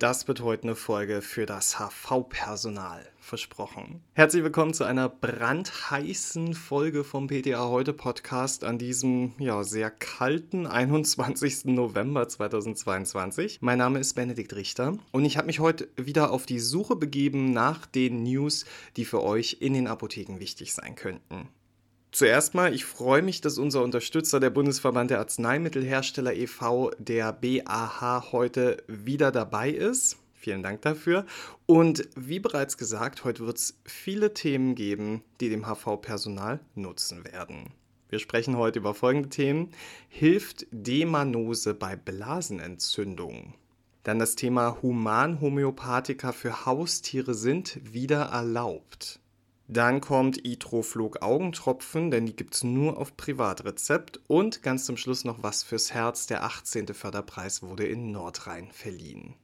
Das wird heute eine Folge für das HV-Personal versprochen. Herzlich willkommen zu einer brandheißen Folge vom PTA Heute Podcast an diesem ja sehr kalten 21. November 2022. Mein Name ist Benedikt Richter und ich habe mich heute wieder auf die Suche begeben nach den News, die für euch in den Apotheken wichtig sein könnten. Zuerst mal, ich freue mich, dass unser Unterstützer, der Bundesverband der Arzneimittelhersteller e.V., der BAH, heute wieder dabei ist. Vielen Dank dafür. Und wie bereits gesagt, heute wird es viele Themen geben, die dem HV-Personal nutzen werden. Wir sprechen heute über folgende Themen. Hilft Demanose bei Blasenentzündungen? Dann das Thema Humanhomöopathika für Haustiere sind wieder erlaubt. Dann kommt Itroflug Augentropfen, denn die gibt es nur auf Privatrezept. Und ganz zum Schluss noch was fürs Herz. Der 18. Förderpreis wurde in Nordrhein verliehen.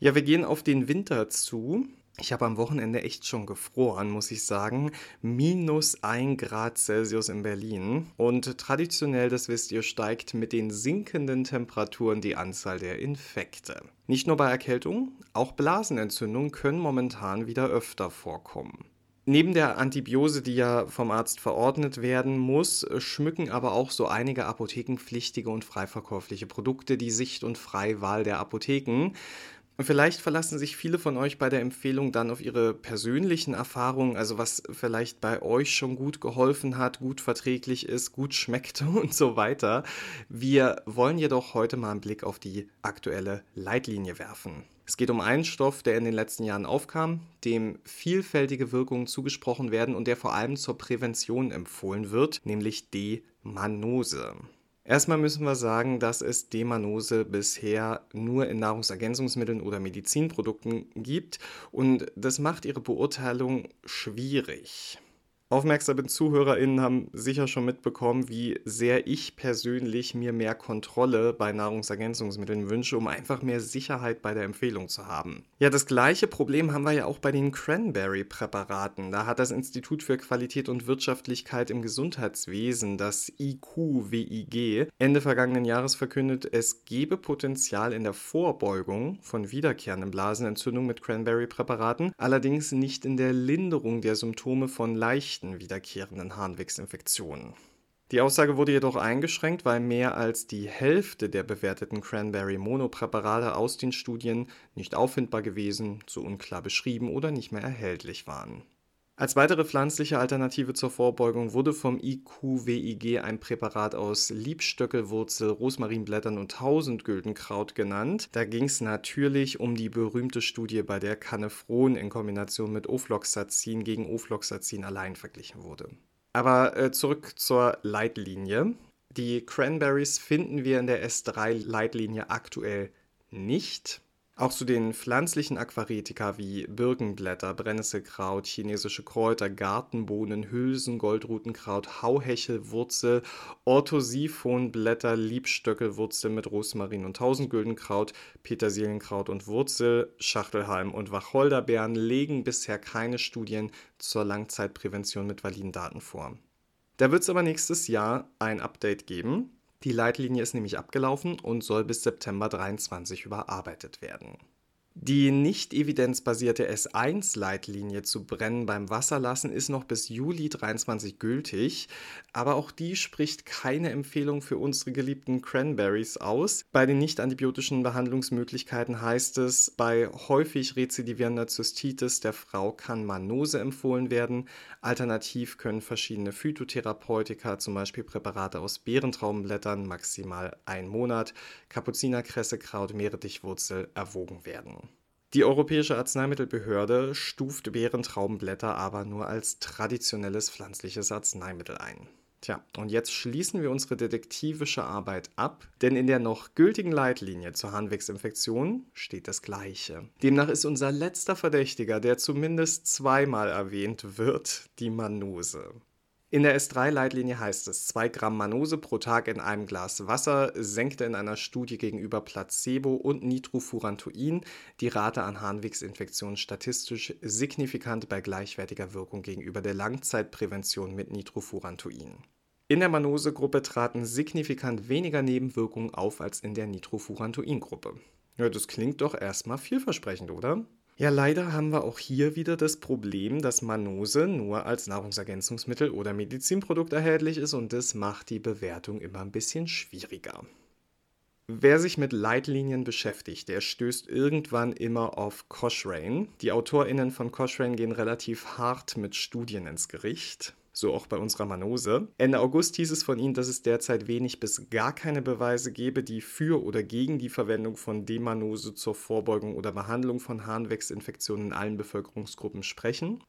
Ja, wir gehen auf den Winter zu. Ich habe am Wochenende echt schon gefroren, muss ich sagen. Minus 1 Grad Celsius in Berlin. Und traditionell, das wisst ihr, steigt mit den sinkenden Temperaturen die Anzahl der Infekte. Nicht nur bei Erkältung, auch Blasenentzündungen können momentan wieder öfter vorkommen. Neben der Antibiose, die ja vom Arzt verordnet werden muss, schmücken aber auch so einige apothekenpflichtige und freiverkäufliche Produkte die Sicht- und Freiwahl der Apotheken. Vielleicht verlassen sich viele von euch bei der Empfehlung dann auf ihre persönlichen Erfahrungen, also was vielleicht bei euch schon gut geholfen hat, gut verträglich ist, gut schmeckt und so weiter. Wir wollen jedoch heute mal einen Blick auf die aktuelle Leitlinie werfen. Es geht um einen Stoff, der in den letzten Jahren aufkam, dem vielfältige Wirkungen zugesprochen werden und der vor allem zur Prävention empfohlen wird, nämlich D-Manose. Erstmal müssen wir sagen, dass es Demanose bisher nur in Nahrungsergänzungsmitteln oder Medizinprodukten gibt und das macht ihre Beurteilung schwierig. Aufmerksame ZuhörerInnen haben sicher schon mitbekommen, wie sehr ich persönlich mir mehr Kontrolle bei Nahrungsergänzungsmitteln wünsche, um einfach mehr Sicherheit bei der Empfehlung zu haben. Ja, das gleiche Problem haben wir ja auch bei den Cranberry-Präparaten. Da hat das Institut für Qualität und Wirtschaftlichkeit im Gesundheitswesen, das IQWIG, Ende vergangenen Jahres verkündet, es gebe Potenzial in der Vorbeugung von wiederkehrenden Blasenentzündungen mit Cranberry-Präparaten, allerdings nicht in der Linderung der Symptome von leichten leichten wiederkehrenden Harnwegsinfektionen. Die Aussage wurde jedoch eingeschränkt, weil mehr als die Hälfte der bewerteten Cranberry-Monopräparate aus den Studien nicht auffindbar gewesen, zu unklar beschrieben oder nicht mehr erhältlich waren. Als weitere pflanzliche Alternative zur Vorbeugung wurde vom IQWIG ein Präparat aus Liebstöckelwurzel, Rosmarinblättern und Tausendgüldenkraut genannt. Da ging es natürlich um die berühmte Studie, bei der Canefron in Kombination mit Ofloxacin gegen Ofloxacin allein verglichen wurde. Aber äh, zurück zur Leitlinie. Die Cranberries finden wir in der S3-Leitlinie aktuell nicht. Auch zu den pflanzlichen Aquaretika wie Birkenblätter, Brennnesselkraut, chinesische Kräuter, Gartenbohnen, Hülsen, Goldrutenkraut, Hauhechelwurzel, Orthosiphonblätter, Liebstöckelwurzel mit Rosmarin und Tausendgüldenkraut, Petersilienkraut und Wurzel, Schachtelhalm und Wacholderbeeren legen bisher keine Studien zur Langzeitprävention mit validen Daten vor. Da wird es aber nächstes Jahr ein Update geben. Die Leitlinie ist nämlich abgelaufen und soll bis September 23 überarbeitet werden. Die nicht evidenzbasierte S1-Leitlinie zu Brennen beim Wasserlassen ist noch bis Juli 23 gültig, aber auch die spricht keine Empfehlung für unsere geliebten Cranberries aus. Bei den nicht antibiotischen Behandlungsmöglichkeiten heißt es, bei häufig rezidivierender Zystitis der Frau kann Manose empfohlen werden. Alternativ können verschiedene Phytotherapeutika, zum Beispiel Präparate aus Beerentraubenblättern, maximal ein Monat, Kapuzinerkresse, Kraut, Meerrettichwurzel erwogen werden. Die Europäische Arzneimittelbehörde stuft Beerentraubenblätter aber nur als traditionelles pflanzliches Arzneimittel ein. Tja, und jetzt schließen wir unsere detektivische Arbeit ab, denn in der noch gültigen Leitlinie zur Harnwegsinfektion steht das Gleiche. Demnach ist unser letzter Verdächtiger, der zumindest zweimal erwähnt wird, die Manose. In der S3-Leitlinie heißt es, 2 Gramm Manose pro Tag in einem Glas Wasser senkte in einer Studie gegenüber Placebo und Nitrofurantoin die Rate an Harnwegsinfektionen statistisch signifikant bei gleichwertiger Wirkung gegenüber der Langzeitprävention mit Nitrofurantoin. In der Manose-Gruppe traten signifikant weniger Nebenwirkungen auf als in der Nitrofurantoin-Gruppe. Ja, das klingt doch erstmal vielversprechend, oder? Ja, leider haben wir auch hier wieder das Problem, dass Manose nur als Nahrungsergänzungsmittel oder Medizinprodukt erhältlich ist und das macht die Bewertung immer ein bisschen schwieriger. Wer sich mit Leitlinien beschäftigt, der stößt irgendwann immer auf Cochrane. Die AutorInnen von Cochrane gehen relativ hart mit Studien ins Gericht so auch bei unserer Manose. Ende August hieß es von ihnen, dass es derzeit wenig bis gar keine Beweise gebe, die für oder gegen die Verwendung von Demanose zur Vorbeugung oder Behandlung von Harnwegsinfektionen in allen Bevölkerungsgruppen sprechen.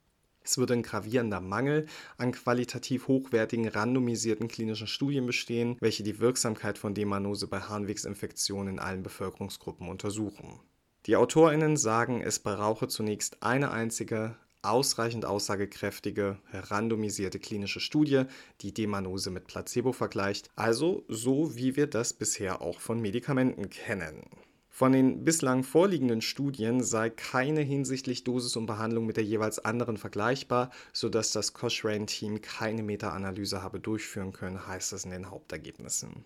Es würde ein gravierender Mangel an qualitativ hochwertigen, randomisierten klinischen Studien bestehen, welche die Wirksamkeit von Demanose bei Harnwegsinfektionen in allen Bevölkerungsgruppen untersuchen. Die AutorInnen sagen, es brauche zunächst eine einzige ausreichend aussagekräftige, randomisierte klinische Studie, die Demanose mit Placebo vergleicht, also so wie wir das bisher auch von Medikamenten kennen. Von den bislang vorliegenden Studien sei keine hinsichtlich Dosis und Behandlung mit der jeweils anderen vergleichbar, sodass das Cochrane-Team keine Meta-Analyse habe durchführen können, heißt es in den Hauptergebnissen.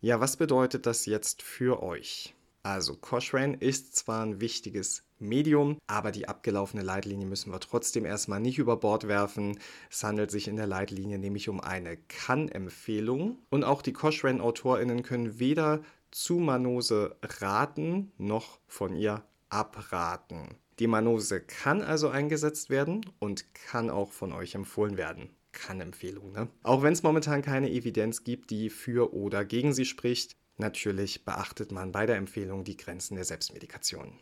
Ja, was bedeutet das jetzt für euch? Also Cochrane ist zwar ein wichtiges Medium, aber die abgelaufene Leitlinie müssen wir trotzdem erstmal nicht über Bord werfen. Es handelt sich in der Leitlinie nämlich um eine Kann-Empfehlung und auch die Cochrane-AutorInnen können weder zu Manose raten noch von ihr abraten. Die Manose kann also eingesetzt werden und kann auch von euch empfohlen werden. Kann-Empfehlung, ne? Auch wenn es momentan keine Evidenz gibt, die für oder gegen sie spricht, Natürlich beachtet man bei der Empfehlung die Grenzen der Selbstmedikation.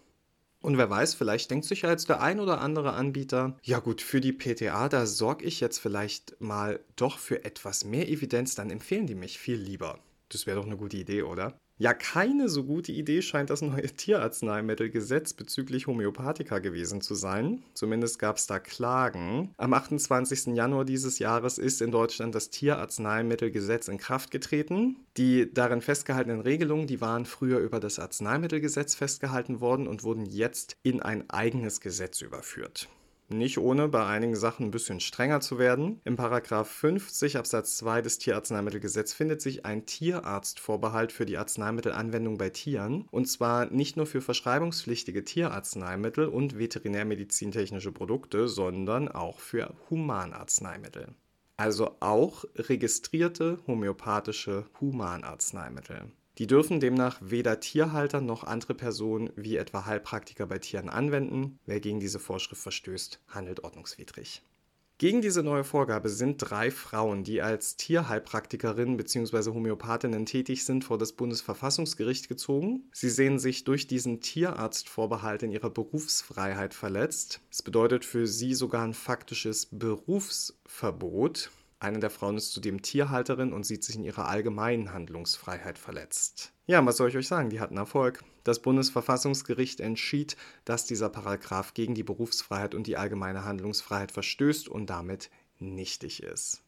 Und wer weiß, vielleicht denkt sich ja jetzt der ein oder andere Anbieter, ja gut, für die PTA, da sorge ich jetzt vielleicht mal doch für etwas mehr Evidenz, dann empfehlen die mich viel lieber. Das wäre doch eine gute Idee, oder? Ja, keine so gute Idee scheint das neue Tierarzneimittelgesetz bezüglich Homöopathika gewesen zu sein. Zumindest gab es da Klagen. Am 28. Januar dieses Jahres ist in Deutschland das Tierarzneimittelgesetz in Kraft getreten. Die darin festgehaltenen Regelungen, die waren früher über das Arzneimittelgesetz festgehalten worden und wurden jetzt in ein eigenes Gesetz überführt. Nicht ohne bei einigen Sachen ein bisschen strenger zu werden. Im Paragraph 50 Absatz 2 des Tieratzneimittelgesetzes findet sich ein Tierarztvorbehalt für die Arzneimittelanwendung bei Tieren. Und zwar nicht nur für verschreibungspflichtige Tierarzneimittel und veterinärmedizintechnische Produkte, sondern auch für Humanarzneimittel. Also auch registrierte homöopathische Humanarzneimittel. Die dürfen demnach weder Tierhalter noch andere Personen wie etwa Heilpraktiker bei Tieren anwenden. Wer gegen diese Vorschrift verstößt, handelt ordnungswidrig. Gegen diese neue Vorgabe sind drei Frauen, die als Tierheilpraktikerinnen bzw. Homöopathinnen tätig sind, vor das Bundesverfassungsgericht gezogen. Sie sehen sich durch diesen Tierarztvorbehalt in ihrer Berufsfreiheit verletzt. Es bedeutet für sie sogar ein faktisches Berufsverbot. Eine der Frauen ist zudem Tierhalterin und sieht sich in ihrer allgemeinen Handlungsfreiheit verletzt. Ja, was soll ich euch sagen? Die hatten Erfolg. Das Bundesverfassungsgericht entschied, dass dieser Paragraph gegen die Berufsfreiheit und die allgemeine Handlungsfreiheit verstößt und damit nichtig ist.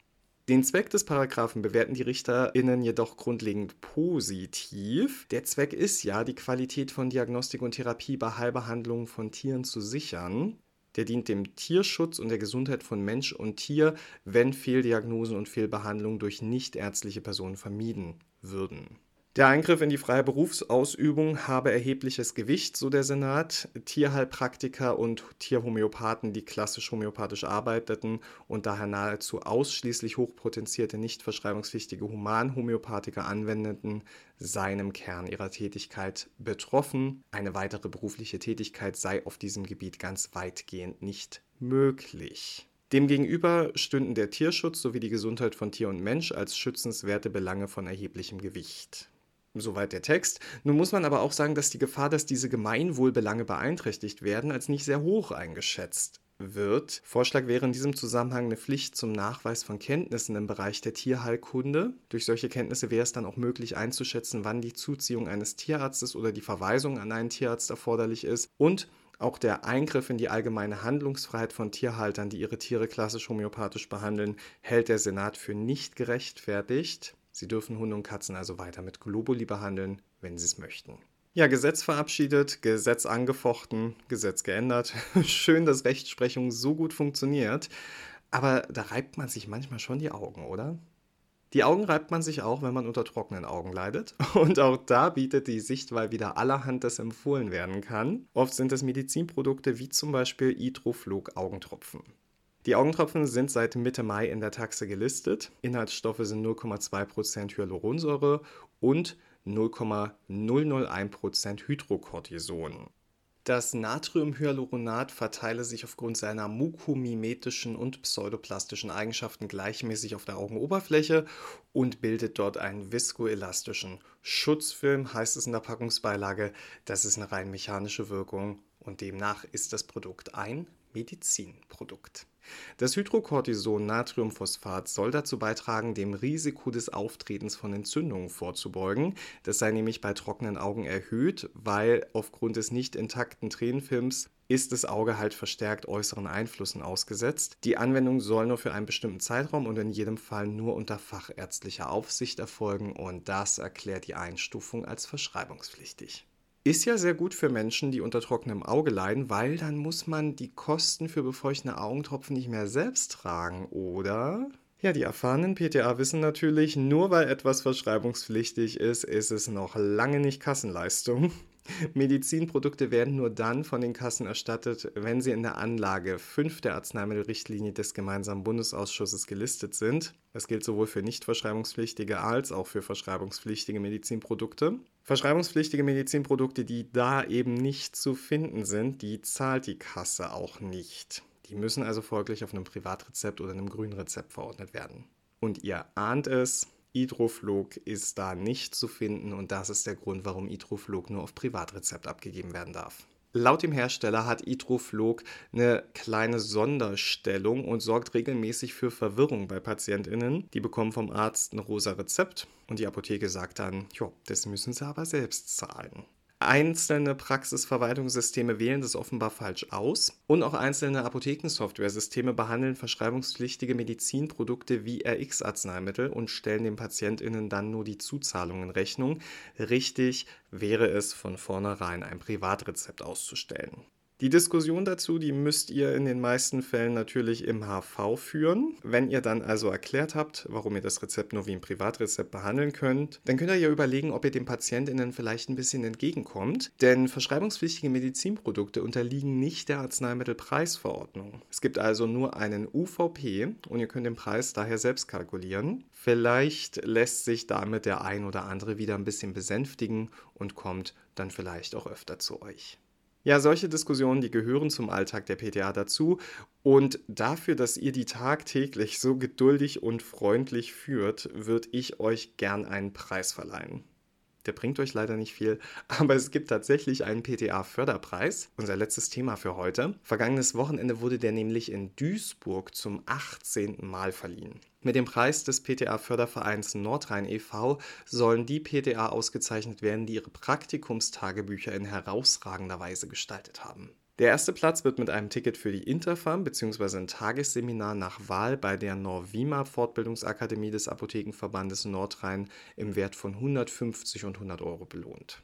Den Zweck des Paragraphen bewerten die RichterInnen jedoch grundlegend positiv. Der Zweck ist ja, die Qualität von Diagnostik und Therapie bei Heilbehandlungen von Tieren zu sichern. Der dient dem Tierschutz und der Gesundheit von Mensch und Tier, wenn Fehldiagnosen und Fehlbehandlungen durch nichtärztliche Personen vermieden würden. Der Eingriff in die freie Berufsausübung habe erhebliches Gewicht, so der Senat. Tierheilpraktiker und Tierhomöopathen, die klassisch homöopathisch arbeiteten und daher nahezu ausschließlich hochpotenzierte, nicht verschreibungspflichtige Humanhomöopathiker anwendeten, seien im Kern ihrer Tätigkeit betroffen. Eine weitere berufliche Tätigkeit sei auf diesem Gebiet ganz weitgehend nicht möglich. Demgegenüber stünden der Tierschutz sowie die Gesundheit von Tier und Mensch als schützenswerte Belange von erheblichem Gewicht. Soweit der Text. Nun muss man aber auch sagen, dass die Gefahr, dass diese Gemeinwohlbelange beeinträchtigt werden, als nicht sehr hoch eingeschätzt wird. Vorschlag wäre in diesem Zusammenhang eine Pflicht zum Nachweis von Kenntnissen im Bereich der Tierheilkunde. Durch solche Kenntnisse wäre es dann auch möglich einzuschätzen, wann die Zuziehung eines Tierarztes oder die Verweisung an einen Tierarzt erforderlich ist und auch der Eingriff in die allgemeine Handlungsfreiheit von Tierhaltern, die ihre Tiere klassisch homöopathisch behandeln, hält der Senat für nicht gerechtfertigt. Sie dürfen Hunde und Katzen also weiter mit Globuli behandeln, wenn sie es möchten. Ja, Gesetz verabschiedet, Gesetz angefochten, Gesetz geändert. Schön, dass Rechtsprechung so gut funktioniert. Aber da reibt man sich manchmal schon die Augen, oder? Die Augen reibt man sich auch, wenn man unter trockenen Augen leidet. Und auch da bietet die Sichtwahl wieder allerhand, das empfohlen werden kann. Oft sind es Medizinprodukte wie zum Beispiel Itroflug Augentropfen. Die Augentropfen sind seit Mitte Mai in der Taxe gelistet. Inhaltsstoffe sind 0,2% Hyaluronsäure und 0,001% Hydrocortison. Das Natriumhyaluronat verteile sich aufgrund seiner mukomimetischen und pseudoplastischen Eigenschaften gleichmäßig auf der Augenoberfläche und bildet dort einen viskoelastischen Schutzfilm, heißt es in der Packungsbeilage. Das ist eine rein mechanische Wirkung und demnach ist das Produkt ein Medizinprodukt. Das Hydrocortison Natriumphosphat soll dazu beitragen, dem Risiko des Auftretens von Entzündungen vorzubeugen. Das sei nämlich bei trockenen Augen erhöht, weil aufgrund des nicht intakten Tränenfilms ist das Auge halt verstärkt äußeren Einflüssen ausgesetzt. Die Anwendung soll nur für einen bestimmten Zeitraum und in jedem Fall nur unter fachärztlicher Aufsicht erfolgen und das erklärt die Einstufung als verschreibungspflichtig. Ist ja sehr gut für Menschen, die unter trockenem Auge leiden, weil dann muss man die Kosten für befeuchtende Augentropfen nicht mehr selbst tragen, oder? Ja, die erfahrenen PTA wissen natürlich, nur weil etwas verschreibungspflichtig ist, ist es noch lange nicht Kassenleistung. Medizinprodukte werden nur dann von den Kassen erstattet, wenn sie in der Anlage 5 der Arzneimittelrichtlinie des gemeinsamen Bundesausschusses gelistet sind. Das gilt sowohl für nicht verschreibungspflichtige als auch für verschreibungspflichtige Medizinprodukte. Verschreibungspflichtige Medizinprodukte, die da eben nicht zu finden sind, die zahlt die Kasse auch nicht. Die müssen also folglich auf einem Privatrezept oder einem Grünrezept verordnet werden. Und ihr ahnt es, Idroflog ist da nicht zu finden und das ist der Grund, warum Idroflog nur auf Privatrezept abgegeben werden darf. Laut dem Hersteller hat Idroflog eine kleine Sonderstellung und sorgt regelmäßig für Verwirrung bei PatientInnen. Die bekommen vom Arzt ein rosa Rezept und die Apotheke sagt dann, jo, das müssen sie aber selbst zahlen. Einzelne Praxisverwaltungssysteme wählen das offenbar falsch aus und auch einzelne Apothekensoftware-Systeme behandeln verschreibungspflichtige Medizinprodukte wie RX-Arzneimittel und stellen den PatientInnen dann nur die Zuzahlung in Rechnung. Richtig wäre es von vornherein ein Privatrezept auszustellen. Die Diskussion dazu, die müsst ihr in den meisten Fällen natürlich im HV führen. Wenn ihr dann also erklärt habt, warum ihr das Rezept nur wie ein Privatrezept behandeln könnt, dann könnt ihr ja überlegen, ob ihr den PatientInnen vielleicht ein bisschen entgegenkommt. Denn verschreibungspflichtige Medizinprodukte unterliegen nicht der Arzneimittelpreisverordnung. Es gibt also nur einen UVP und ihr könnt den Preis daher selbst kalkulieren. Vielleicht lässt sich damit der ein oder andere wieder ein bisschen besänftigen und kommt dann vielleicht auch öfter zu euch. Ja, solche Diskussionen, die gehören zum Alltag der PTA dazu. Und dafür, dass ihr die tagtäglich so geduldig und freundlich führt, würde ich euch gern einen Preis verleihen. Der bringt euch leider nicht viel, aber es gibt tatsächlich einen PTA-Förderpreis. Unser letztes Thema für heute. Vergangenes Wochenende wurde der nämlich in Duisburg zum 18. Mal verliehen. Mit dem Preis des PTA-Fördervereins Nordrhein e.V. sollen die PTA ausgezeichnet werden, die ihre Praktikumstagebücher in herausragender Weise gestaltet haben. Der erste Platz wird mit einem Ticket für die Interfarm bzw. ein Tagesseminar nach Wahl bei der Norvima Fortbildungsakademie des Apothekenverbandes Nordrhein im Wert von 150 und 100 Euro belohnt.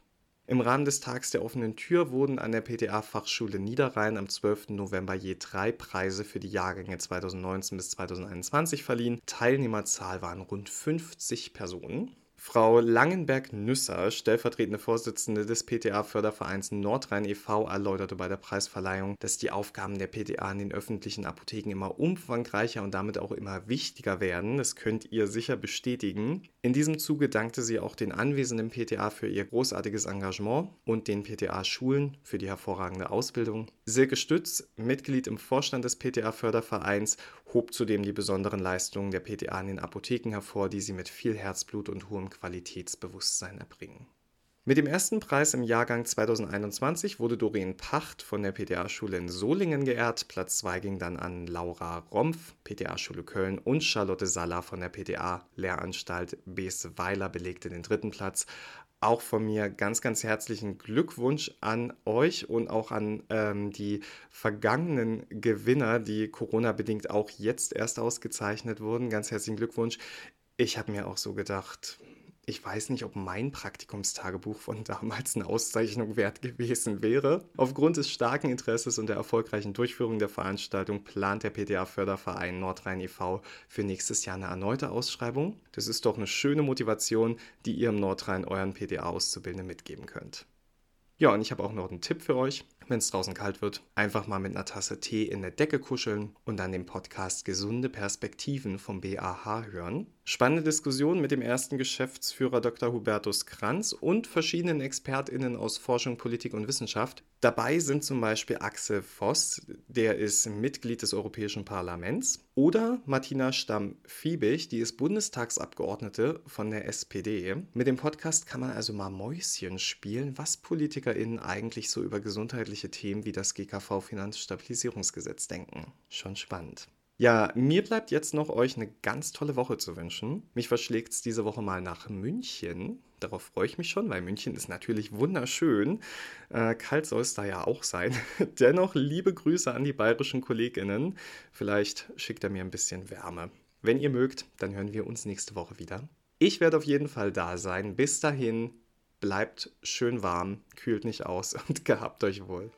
Im Rahmen des Tags der offenen Tür wurden an der PTA-Fachschule Niederrhein am 12. November je drei Preise für die Jahrgänge 2019 bis 2021 verliehen. Teilnehmerzahl waren rund 50 Personen. Frau Langenberg-Nüsser, stellvertretende Vorsitzende des PTA-Fördervereins Nordrhein e.V., erläuterte bei der Preisverleihung, dass die Aufgaben der PTA in den öffentlichen Apotheken immer umfangreicher und damit auch immer wichtiger werden. Das könnt ihr sicher bestätigen. In diesem Zuge dankte sie auch den anwesenden PTA für ihr großartiges Engagement und den PTA-Schulen für die hervorragende Ausbildung. Silke Stütz, Mitglied im Vorstand des PTA-Fördervereins, hob zudem die besonderen Leistungen der PTA in den Apotheken hervor, die sie mit viel Herzblut und hohem Qualitätsbewusstsein erbringen. Mit dem ersten Preis im Jahrgang 2021 wurde Doreen Pacht von der PTA-Schule in Solingen geehrt. Platz 2 ging dann an Laura Rompf, PTA-Schule Köln und Charlotte Salla von der PTA-Lehranstalt Beesweiler belegte den dritten Platz. Auch von mir ganz, ganz herzlichen Glückwunsch an euch und auch an ähm, die vergangenen Gewinner, die Corona-bedingt auch jetzt erst ausgezeichnet wurden. Ganz herzlichen Glückwunsch. Ich habe mir auch so gedacht, Ich weiß nicht, ob mein Praktikumstagebuch von damals eine Auszeichnung wert gewesen wäre. Aufgrund des starken Interesses und der erfolgreichen Durchführung der Veranstaltung plant der PTA-Förderverein Nordrhein e.V. für nächstes Jahr eine erneute Ausschreibung. Das ist doch eine schöne Motivation, die ihr im Nordrhein euren PTA-Auszubildenden mitgeben könnt. Ja, und ich habe auch noch einen Tipp für euch. Wenn es draußen kalt wird, einfach mal mit einer Tasse Tee in der Decke kuscheln und dann den Podcast Gesunde Perspektiven vom BAH hören. Spannende Diskussion mit dem ersten Geschäftsführer Dr. Hubertus Kranz und verschiedenen ExpertInnen aus Forschung, Politik und Wissenschaft. Dabei sind zum Beispiel Axel Voss, der ist Mitglied des Europäischen Parlaments, oder Martina Stamm-Fiebig, die ist Bundestagsabgeordnete von der SPD. Mit dem Podcast kann man also mal Mäuschen spielen, was PolitikerInnen eigentlich so über gesundheitliche Themen wie das GKV-Finanzstabilisierungsgesetz denken. Schon spannend. Ja, mir bleibt jetzt noch euch eine ganz tolle Woche zu wünschen. Mich verschlägt es diese Woche mal nach München. Darauf freue ich mich schon, weil München ist natürlich wunderschön. Äh, kalt soll es da ja auch sein. Dennoch liebe Grüße an die bayerischen Kolleginnen. Vielleicht schickt er mir ein bisschen Wärme. Wenn ihr mögt, dann hören wir uns nächste Woche wieder. Ich werde auf jeden Fall da sein. Bis dahin, bleibt schön warm, kühlt nicht aus und gehabt euch wohl.